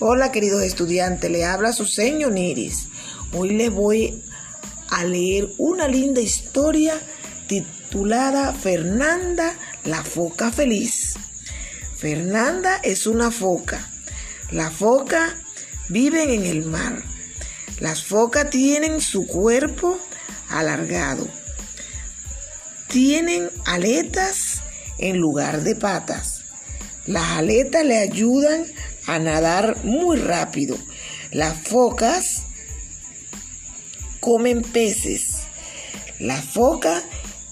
Hola queridos estudiantes, le habla su señor Niris. Hoy les voy a leer una linda historia titulada Fernanda la foca feliz. Fernanda es una foca. La foca viven en el mar. Las focas tienen su cuerpo alargado. Tienen aletas en lugar de patas. Las aletas le ayudan a nadar muy rápido. Las focas comen peces. Las focas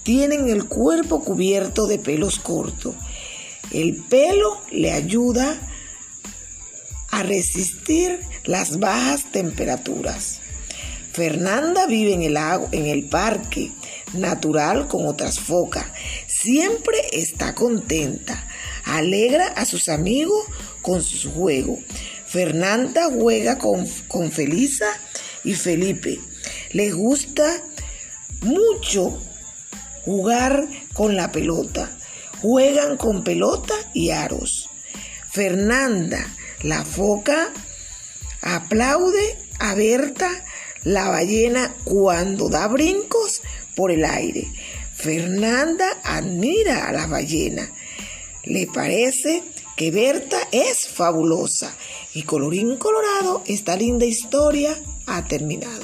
tienen el cuerpo cubierto de pelos cortos. El pelo le ayuda a resistir las bajas temperaturas. Fernanda vive en el, en el parque natural con otras focas. Siempre está contenta. Alegra a sus amigos con su juego. Fernanda juega con, con Felisa y Felipe. Les gusta mucho jugar con la pelota. Juegan con pelota y aros. Fernanda, la foca, aplaude a Berta, la ballena, cuando da brincos por el aire. Fernanda admira a la ballena. Le parece que Berta es fabulosa y colorín colorado, esta linda historia ha terminado.